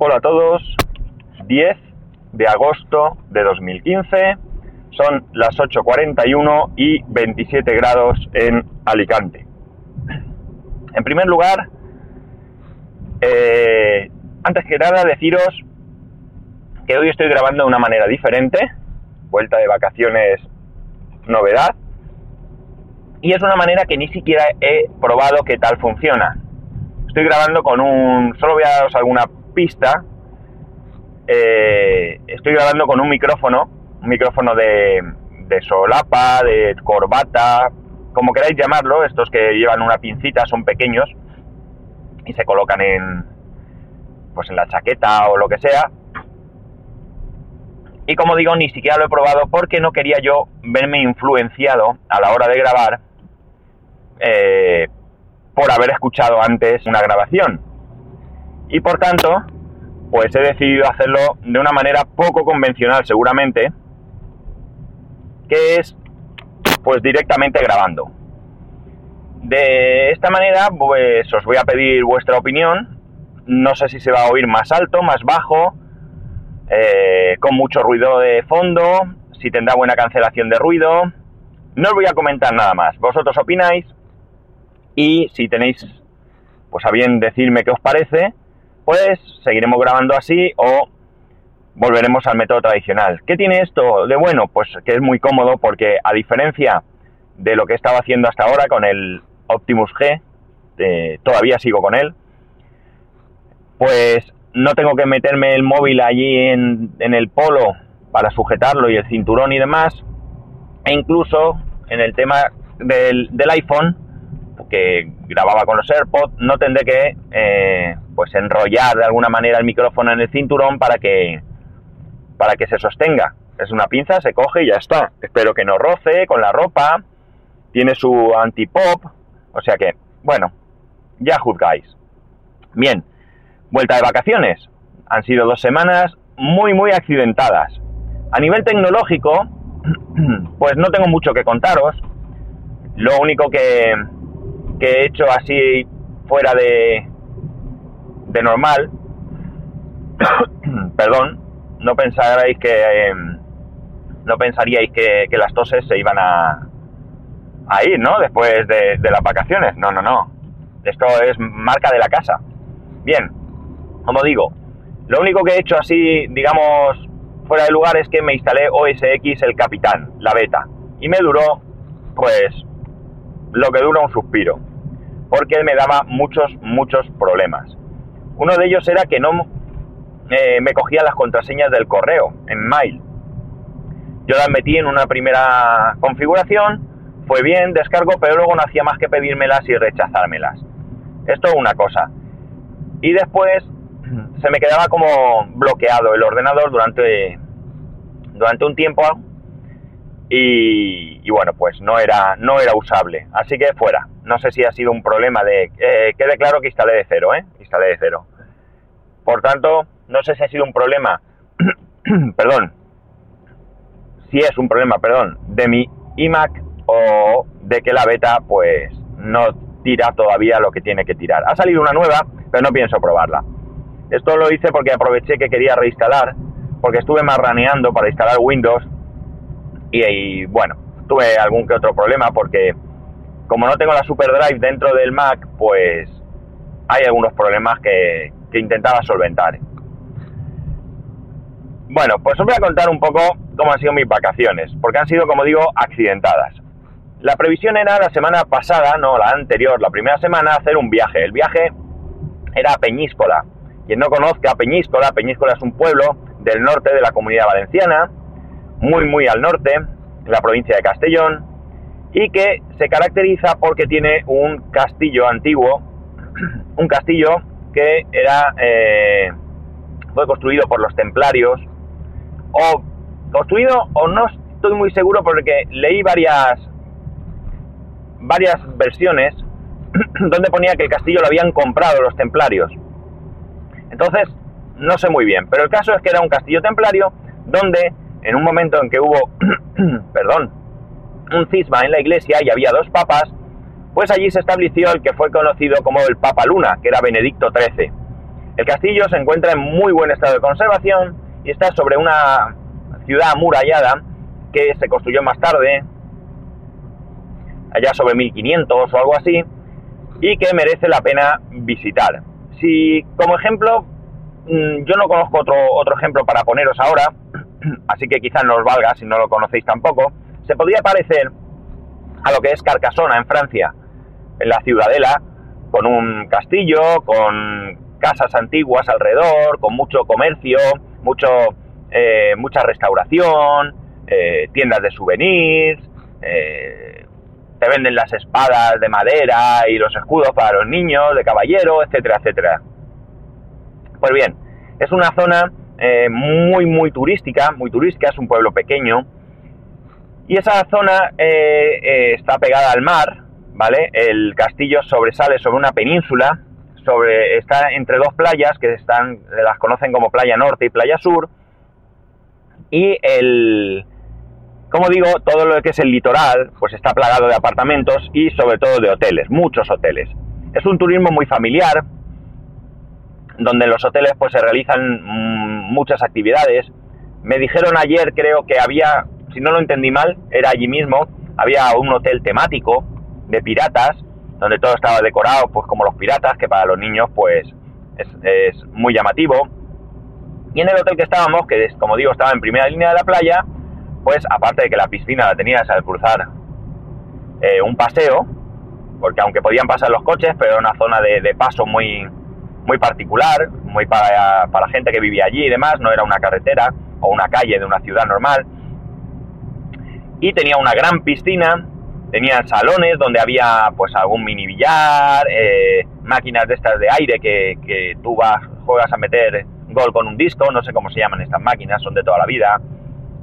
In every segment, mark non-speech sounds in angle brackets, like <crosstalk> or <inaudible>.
Hola a todos, 10 de agosto de 2015, son las 8.41 y 27 grados en Alicante. En primer lugar, eh, antes que nada deciros que hoy estoy grabando de una manera diferente, vuelta de vacaciones novedad, y es una manera que ni siquiera he probado qué tal funciona. Estoy grabando con un... solo voy a daros alguna pista. Eh, estoy grabando con un micrófono, un micrófono de, solapa, de corbata, como queráis llamarlo, estos que llevan una pincita son pequeños y se colocan en pues en la chaqueta o lo que sea. Y como digo, ni siquiera lo he probado porque no quería yo verme influenciado a la hora de grabar eh, por haber escuchado antes una grabación. Y por tanto, pues he decidido hacerlo de una manera poco convencional seguramente, que es pues directamente grabando. De esta manera, pues os voy a pedir vuestra opinión. No sé si se va a oír más alto, más bajo, eh, con mucho ruido de fondo, si tendrá buena cancelación de ruido. No os voy a comentar nada más. Vosotros opináis y si tenéis, pues a bien decirme qué os parece, pues seguiremos grabando así o volveremos al método tradicional. ¿Qué tiene esto de bueno? Pues que es muy cómodo porque a diferencia de lo que estaba haciendo hasta ahora con el Optimus G, eh, todavía sigo con él, pues no tengo que meterme el móvil allí en, el polo para sujetarlo y el cinturón y demás, e incluso en el tema del, del iPhone, que grababa con los AirPods, no tendré que eh, pues enrollar de alguna manera el micrófono en el cinturón para que para que se sostenga. Es una pinza, se coge y ya está. Espero que no roce con la ropa. Tiene su anti-pop. O sea que, bueno, ya juzgáis. Bien, vuelta de vacaciones. Han sido dos semanas muy, muy accidentadas. A nivel tecnológico, <clears throat> pues no tengo mucho que contaros. Lo único que, que he hecho así fuera de, de normal, <coughs> perdón, no pensaréis que eh, no pensaríais que, las toses se iban a, a ir, ¿no? Después de, de, las vacaciones. No, no, no. Esto es marca de la casa. Bien, como digo, lo único que he hecho así, digamos, fuera de lugar es que me instalé OS X el Capitán, la beta. Y me duró, pues, lo que dura un suspiro porque me daba muchos, muchos problemas. Uno de ellos era que no eh, me cogía las contraseñas del correo en mail. Yo las metí en una primera configuración, fue bien, descargo, pero luego no hacía más que pedírmelas y rechazármelas. Esto es una cosa. Y después <clears throat> se me quedaba como bloqueado el ordenador durante, durante un tiempo y, bueno, pues no era, no era usable. Así que fuera. No sé si ha sido un problema de... Eh, quede claro que instalé de cero, ¿eh? Instalé de cero. Por tanto, no sé si ha sido un problema... <clears throat> perdón. Si es un problema, perdón, de mi iMac o de que la beta pues no tira todavía lo que tiene que tirar. Ha salido una nueva, pero no pienso probarla. Esto lo hice porque aproveché que quería reinstalar, porque estuve marraneando para instalar Windows y, bueno, tuve algún que otro problema porque como no tengo la Super Drive dentro del Mac, pues hay algunos problemas que, que intentaba solventar. Bueno, pues os voy a contar un poco cómo han sido mis vacaciones, porque han sido, como digo, accidentadas. La previsión era la semana pasada, no la anterior, la primera semana, hacer un viaje. El viaje era a Peñíscola. Quien no conozca Peñíscola, Peñíscola es un pueblo del norte de la comunidad valenciana, muy muy al norte, en la provincia de Castellón, y que se caracteriza porque tiene un castillo antiguo, <clears throat> un castillo que era eh, fue construido por los templarios, o construido, o no estoy muy seguro porque leí varias, varias versiones <clears throat> donde ponía que el castillo lo habían comprado los templarios. Entonces, no sé muy bien, pero el caso es que era un castillo templario donde en un momento en que hubo, <clears throat> perdón, un cisma en la iglesia y había dos papas, pues allí se estableció el que fue conocido como el Papa Luna, que era Benedicto XIII. El castillo se encuentra en muy buen estado de conservación y está sobre una ciudad amurallada que se construyó más tarde, allá sobre 1500 o algo así, y que merece la pena visitar. Si como ejemplo, mm, yo no conozco otro, otro ejemplo para poneros ahora, <clears throat> así que quizás no os valga si no lo conocéis tampoco, se podría parecer a lo que es Carcasona en Francia, en la ciudadela, con un castillo, con casas antiguas alrededor, con mucho comercio, mucho, eh, mucha restauración, eh, tiendas de souvenirs, eh, te venden las espadas de madera y los escudos para los niños, de caballero, etcétera, etcétera. Pues bien, es una zona muy, muy turística, muy turística, es un pueblo pequeño, y esa zona está pegada al mar, ¿vale? El castillo sobresale sobre una península, sobre, está entre dos playas que están, las conocen como Playa Norte y Playa Sur, y el, como digo, todo lo que es el litoral, pues está plagado de apartamentos y sobre todo de hoteles, muchos hoteles. Es un turismo muy familiar, donde en los hoteles pues se realizan mm, muchas actividades. Me dijeron ayer, creo que había, si no lo entendí mal, era allí mismo, había un hotel temático de piratas, donde todo estaba decorado pues como los piratas, que para los niños pues es, muy llamativo. Y en el hotel que estábamos, que como digo estaba en primera línea de la playa, pues aparte de que la piscina la tenías al cruzar eh, un paseo, porque aunque podían pasar los coches, pero era una zona de, paso muy, muy particular, muy para, para gente que vivía allí y demás, no era una carretera o una calle de una ciudad normal. Y tenía una gran piscina Tenían salones donde había pues algún mini billar, eh, máquinas de estas de aire que, tú vas, juegas a meter gol con un disco, no sé cómo se llaman estas máquinas, son de toda la vida.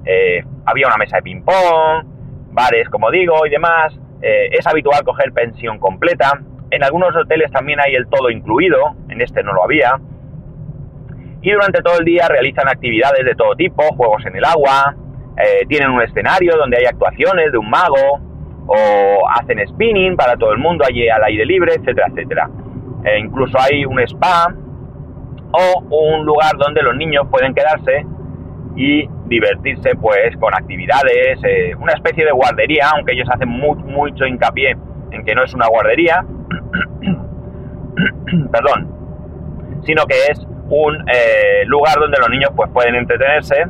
Eh, había una mesa de ping-pong, bares, como digo, y demás. Eh, es habitual coger pensión completa. En algunos hoteles también hay el todo incluido, en este no lo había. Y durante todo el día realizan actividades de todo tipo, juegos en el agua, tienen un escenario donde hay actuaciones de un mago, o hacen spinning para todo el mundo allí al aire libre, etcétera, etcétera. E incluso hay un spa o un lugar donde los niños pueden quedarse y divertirse pues con actividades, eh, una especie de guardería, aunque ellos hacen mucho hincapié en que no es una guardería, <coughs> perdón, sino que es un eh, lugar donde los niños pues pueden entretenerse,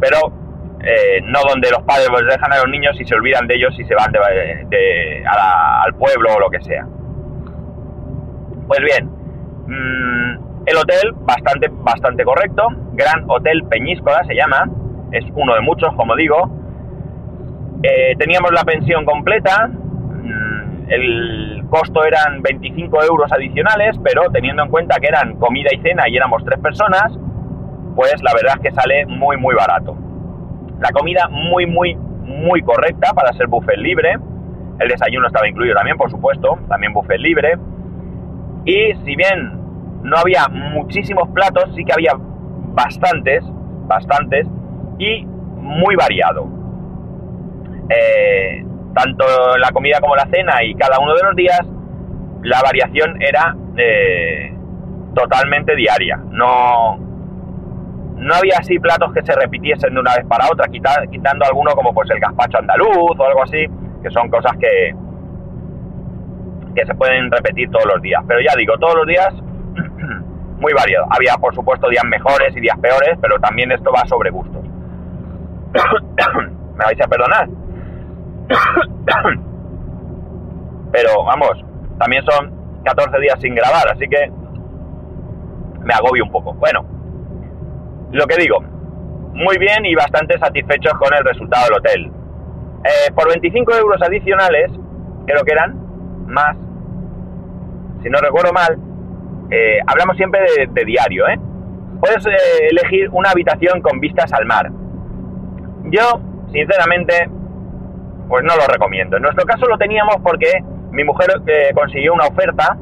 pero eh, no donde los padres pues, dejan a los niños y se olvidan de ellos y se van de, al pueblo o lo que sea. Pues bien, mm, el hotel bastante, bastante correcto, Gran Hotel Peñíscola se llama, es uno de muchos, como digo. Eh, teníamos la pensión completa, mm, el costo eran 25 euros adicionales, pero teniendo en cuenta que eran comida y cena y éramos tres personas, pues la verdad es que sale muy muy barato. La comida muy, muy, muy correcta para ser buffet libre. El desayuno estaba incluido también, por supuesto, también buffet libre. Y si bien no había muchísimos platos, sí que había bastantes, bastantes, y muy variado. Eh, tanto la comida como la cena y cada uno de los días, la variación era eh, totalmente diaria. No, no había así platos que se repitiesen de una vez para otra, quitando alguno como pues el gazpacho andaluz o algo así, que son cosas que, que se pueden repetir todos los días. Pero ya digo, todos los días <clears throat> muy variado. Había por supuesto días mejores y días peores, pero también esto va sobre gustos. <coughs> Me vais a perdonar. <coughs> pero vamos, también son 14 días sin grabar, así que me agobio un poco. Bueno, lo que digo, muy bien y bastante satisfechos con el resultado del hotel. Eh, por 25 euros adicionales, creo que eran más, si no recuerdo mal, eh, hablamos siempre de, diario, ¿eh? Puedes eh, elegir una habitación con vistas al mar. Yo, sinceramente, pues no lo recomiendo. En nuestro caso lo teníamos porque mi mujer consiguió una oferta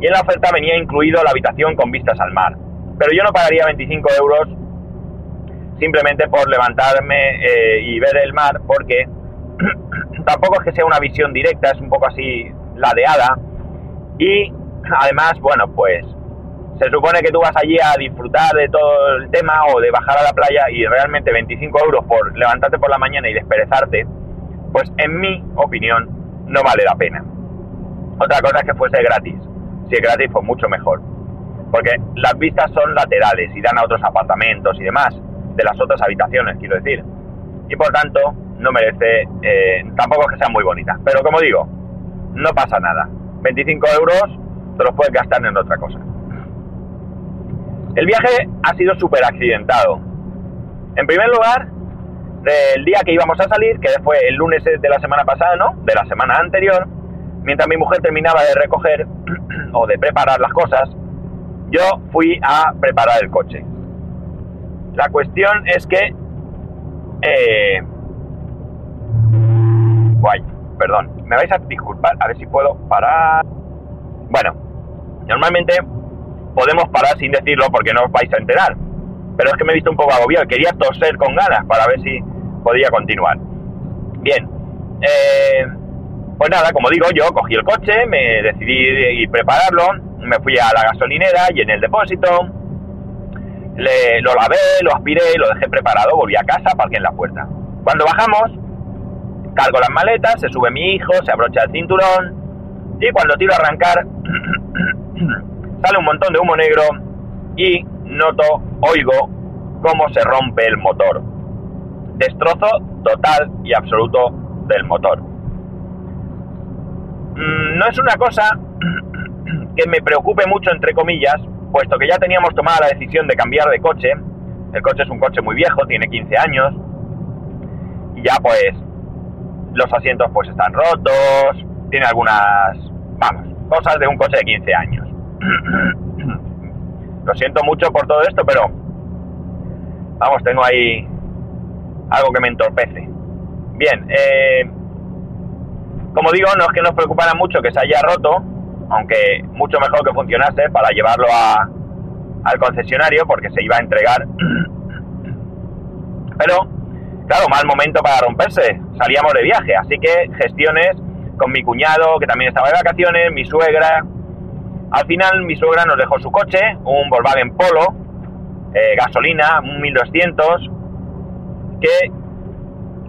y en la oferta venía incluido la habitación con vistas al mar. Pero yo no pagaría 25 euros simplemente por levantarme eh, y ver el mar, porque <clears throat> tampoco es que sea una visión directa, es un poco así ladeada. Y además, bueno, pues se supone que tú vas allí a disfrutar de todo el tema o de bajar a la playa y realmente 25 euros por levantarte por la mañana y desperezarte, pues en mi opinión no vale la pena. Otra cosa es que fuese gratis. Si es gratis, pues mucho mejor. Porque las vistas son laterales y dan a otros apartamentos y demás, de las otras habitaciones, quiero decir. Y por tanto, no merece, eh, tampoco es que sean muy bonitas. Pero como digo, no pasa nada. 25 euros te los puedes gastar en otra cosa. El viaje ha sido súper accidentado. En primer lugar, el día que íbamos a salir, que fue el lunes de la semana pasada, ¿no? De la semana anterior, mientras mi mujer terminaba de recoger <clears throat> o de preparar las cosas, yo fui a preparar el coche. La cuestión es que... Eh, guay, perdón, me vais a disculpar, a ver si puedo parar. Bueno, normalmente podemos parar sin decirlo porque no os vais a enterar. Pero es que me he visto un poco agobiado, quería toser con ganas para ver si podía continuar. Bien, eh, pues nada, como digo, yo cogí el coche, me decidí ir prepararlo, me fui a la gasolinera y en el depósito, le, lo lavé, lo aspiré, lo dejé preparado, volví a casa, parqué en la puerta. Cuando bajamos, cargo las maletas, se sube mi hijo, se abrocha el cinturón y cuando tiro a arrancar <clears throat> sale un montón de humo negro y noto, oigo cómo se rompe el motor. Destrozo total y absoluto del motor. Mm, no es una cosa <clears throat> que me preocupe mucho, entre comillas, puesto que ya teníamos tomada la decisión de cambiar de coche. El coche es un coche muy viejo, tiene 15 años. Y ya pues los asientos pues están rotos, tiene algunas, vamos, cosas de un coche de 15 años. <clears throat> Lo siento mucho por todo esto, pero vamos, tengo ahí algo que me entorpece. Bien, eh, como digo, no es que nos preocupara mucho que se haya roto, aunque mucho mejor que funcionase para llevarlo a, al concesionario porque se iba a entregar. <clears throat> Pero, claro, mal momento para romperse. Salíamos de viaje, así que gestiones con mi cuñado, que también estaba de vacaciones, mi suegra. Al final, mi suegra nos dejó su coche, un Volkswagen Polo, eh, gasolina, un 1200, que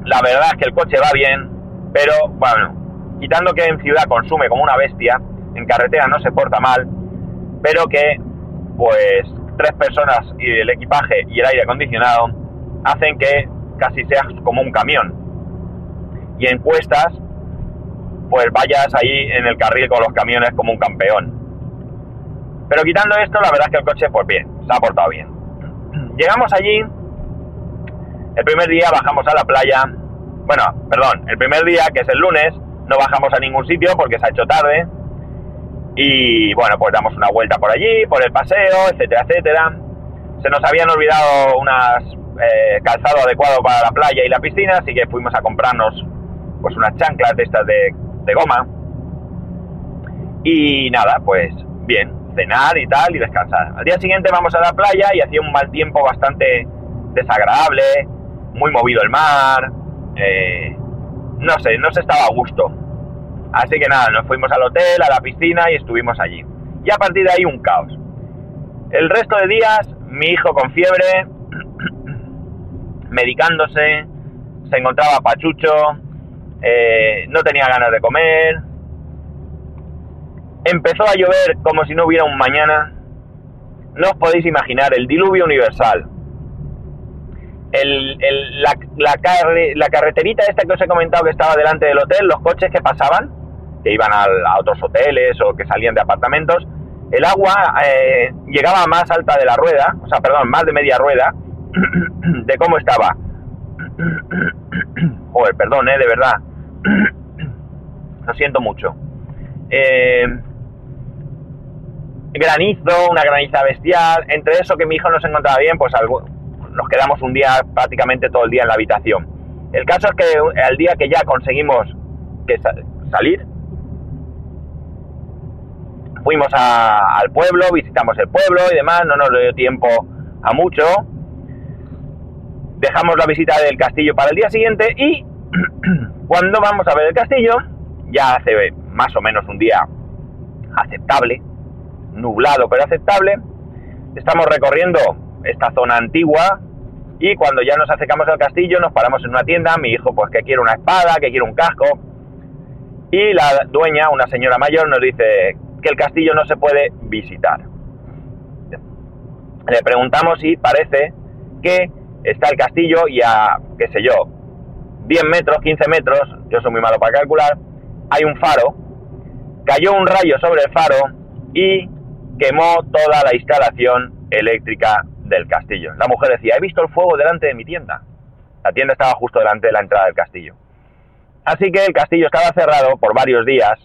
la verdad es que el coche va bien, pero bueno, quitando que en ciudad consume como una bestia, en carretera no se porta mal, pero que pues tres personas y el equipaje y el aire acondicionado hacen que casi seas como un camión. Y en cuestas, pues vayas ahí en el carril con los camiones como un campeón. Pero quitando esto, la verdad es que el coche, pues bien, se ha portado bien. Llegamos allí, el primer día bajamos a la playa, bueno, perdón, el primer día, que es el lunes, no bajamos a ningún sitio porque se ha hecho tarde. Y bueno, pues damos una vuelta por allí, por el paseo, etcétera, etcétera. Se nos habían olvidado unas eh, calzado adecuado para la playa y la piscina, así que fuimos a comprarnos pues unas chanclas de estas de, de goma. Y nada, pues bien, cenar y tal y descansar. Al día siguiente vamos a la playa y hacía un mal tiempo bastante desagradable, muy movido el mar, eh, no sé, no se estaba a gusto. Así que nada, nos fuimos al hotel, a la piscina y estuvimos allí. Y a partir de ahí un caos. El resto de días, mi hijo con fiebre, <clears throat> medicándose, se encontraba pachucho, eh, no tenía ganas de comer. Empezó a llover como si no hubiera un mañana. No os podéis imaginar el diluvio universal el, la, la, carreterita esta que os he comentado que estaba delante del hotel, los coches que pasaban, que iban a, otros hoteles o que salían de apartamentos, el agua eh, llegaba más alta de la rueda, o sea, perdón, más de media rueda, <clears throat> de cómo estaba. <clears throat> Joder, perdón, eh, de verdad. <clears throat> Lo siento mucho. Eh, granizo, una graniza bestial. Entre eso que mi hijo no se encontraba bien, pues algo, nos quedamos un día prácticamente todo el día en la habitación. El caso es que el día que ya conseguimos que salir, fuimos al pueblo, visitamos el pueblo y demás, no nos dio tiempo a mucho. Dejamos la visita del castillo para el día siguiente y <clears throat> cuando vamos a ver el castillo, ya hace más o menos un día aceptable, nublado pero aceptable, estamos recorriendo esta zona antigua y cuando ya nos acercamos al castillo nos paramos en una tienda, mi hijo pues que quiere una espada, que quiere un casco y la dueña, una señora mayor, nos dice que el castillo no se puede visitar. Le preguntamos y parece que está el castillo y a, qué sé yo, 10 metros, 15 metros, yo soy muy malo para calcular, hay un faro, cayó un rayo sobre el faro y quemó toda la instalación eléctrica del castillo. La mujer decía, he visto el fuego delante de mi tienda. La tienda estaba justo delante de la entrada del castillo. Así que el castillo estaba cerrado por varios días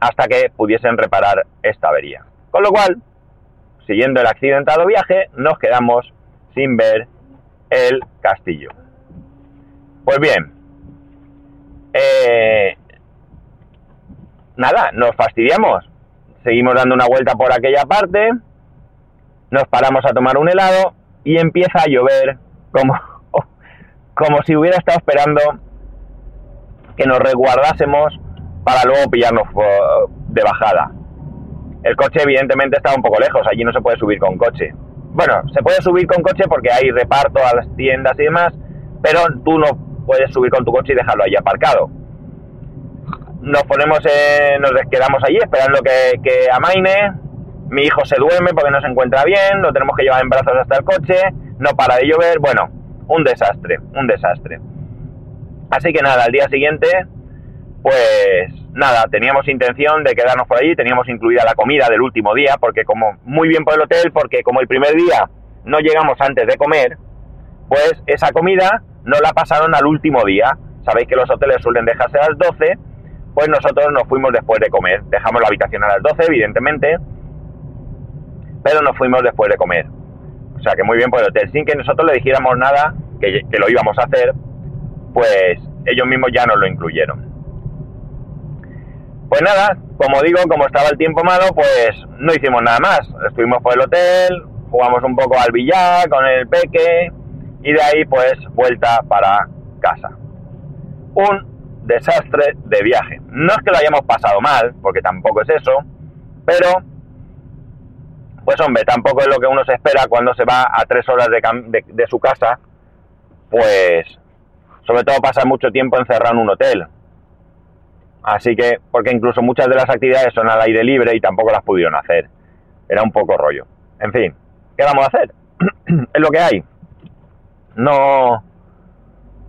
hasta que pudiesen reparar esta avería. Con lo cual, siguiendo el accidentado viaje, nos quedamos sin ver el castillo. Pues bien, eh, nada, nos fastidiamos. Seguimos dando una vuelta por aquella parte, nos paramos a tomar un helado y empieza a llover como, <laughs> como si hubiera estado esperando que nos resguardásemos para luego pillarnos de bajada. El coche evidentemente estaba un poco lejos, allí no se puede subir con coche. Bueno, se puede subir con coche porque hay reparto a las tiendas y demás, pero tú no puedes subir con tu coche y dejarlo ahí aparcado. Nos ponemos, nos quedamos allí esperando que, que amaine. Mi hijo se duerme porque no se encuentra bien, lo tenemos que llevar en brazos hasta el coche, no para de llover, bueno, un desastre, un desastre. Así que nada, al día siguiente, pues nada, teníamos intención de quedarnos por allí, teníamos incluida la comida del último día, porque como muy bien por el hotel, porque como el primer día no llegamos antes de comer, pues esa comida no la pasaron al último día. Sabéis que los hoteles suelen dejarse a las 12, pues nosotros nos fuimos después de comer. Dejamos la habitación a las 12, evidentemente, pero nos fuimos después de comer. O sea que muy bien por el hotel, sin que nosotros le dijéramos nada, que, lo íbamos a hacer, pues ellos mismos ya nos lo incluyeron. Pues nada, como digo, como estaba el tiempo malo, pues no hicimos nada más. Estuvimos por el hotel, jugamos un poco al billar con el peque y de ahí pues vuelta para casa. Un desastre de viaje. No es que lo hayamos pasado mal, porque tampoco es eso, pero pues hombre, tampoco es lo que uno se espera cuando se va a tres horas de, de su casa, pues sobre todo pasar mucho tiempo encerrado en un hotel. Así que, porque incluso muchas de las actividades son al aire libre y tampoco las pudieron hacer. Era un poco rollo. En fin, ¿qué vamos a hacer? <clears throat> es lo que hay. No,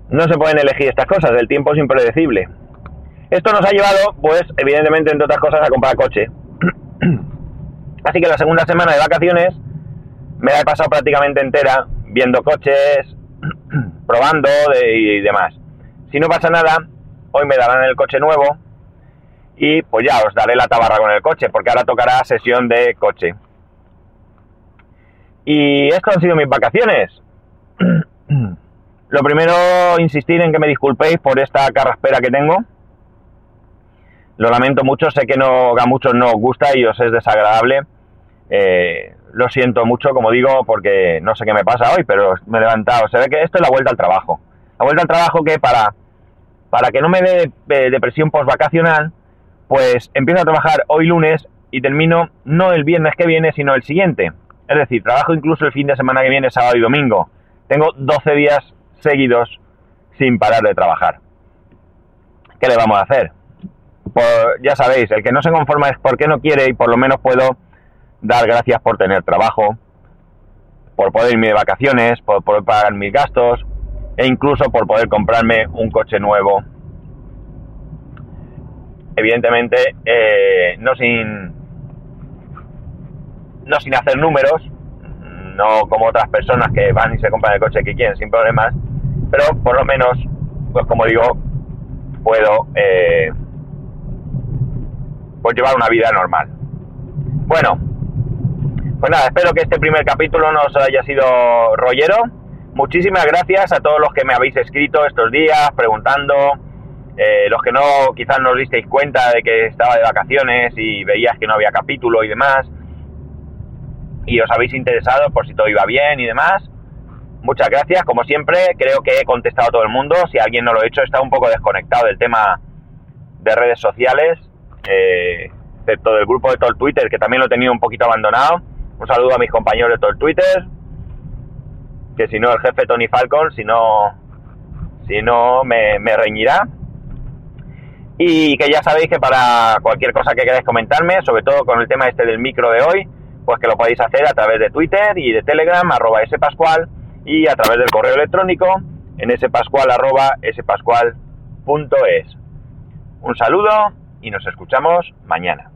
no se pueden elegir estas cosas, el tiempo es impredecible. Esto nos ha llevado, pues, evidentemente, entre otras cosas, a comprar coche. <clears throat> Así que la segunda semana de vacaciones me la he pasado prácticamente entera viendo coches, <clears throat> probando y demás. Si no pasa nada, hoy me darán el coche nuevo y pues ya os daré la tabarra con el coche, porque ahora tocará sesión de coche. Y esto han sido mis vacaciones. <clears throat> Lo primero, insistir en que me disculpéis por esta carraspera que tengo. Lo lamento mucho, sé que no, a muchos no os gusta y os es desagradable. Eh, lo siento mucho, como digo, porque no sé qué me pasa hoy, pero me he levantado. Se ve que esto es la vuelta al trabajo. La vuelta al trabajo que para, para que no me dé eh, depresión post-vacacional, pues empiezo a trabajar hoy lunes y termino no el viernes que viene, sino el siguiente. Es decir, trabajo incluso el fin de semana que viene, sábado y domingo. Tengo 12 días seguidos sin parar de trabajar. ¿Qué le vamos a hacer? Pues ya sabéis, el que no se conforma es porque no quiere y por lo menos puedo dar gracias por tener trabajo, por poder irme de vacaciones, por poder pagar mis gastos e incluso por poder comprarme un coche nuevo. Evidentemente, eh, no sin no sin hacer números, no como otras personas que van y se compran el coche que quieren sin problemas, pero por lo menos, pues como digo, puedo eh, pues llevar una vida normal. Bueno, pues nada, espero que este primer capítulo no os haya sido rollero. Muchísimas gracias a todos los que me habéis escrito estos días preguntando, eh, los que no quizás no os disteis cuenta de que estaba de vacaciones y veías que no había capítulo y demás, y os habéis interesado por si todo iba bien y demás. Muchas gracias, como siempre, creo que he contestado a todo el mundo. Si alguien no lo ha hecho, está un poco desconectado del tema de redes sociales, eh, excepto del grupo de todo el Twitter, que también lo he tenido un poquito abandonado Un saludo a mis compañeros de todo el Twitter, que si no el jefe Tony Falcon, si no, si no me, reñirá. Y que ya sabéis que para cualquier cosa que queráis comentarme, sobre todo con el tema este del micro de hoy, pues que lo podéis hacer a través de Twitter y de Telegram, arroba spascual, y a través del correo electrónico en spascual, arroba spascual.es. Un saludo y nos escuchamos mañana.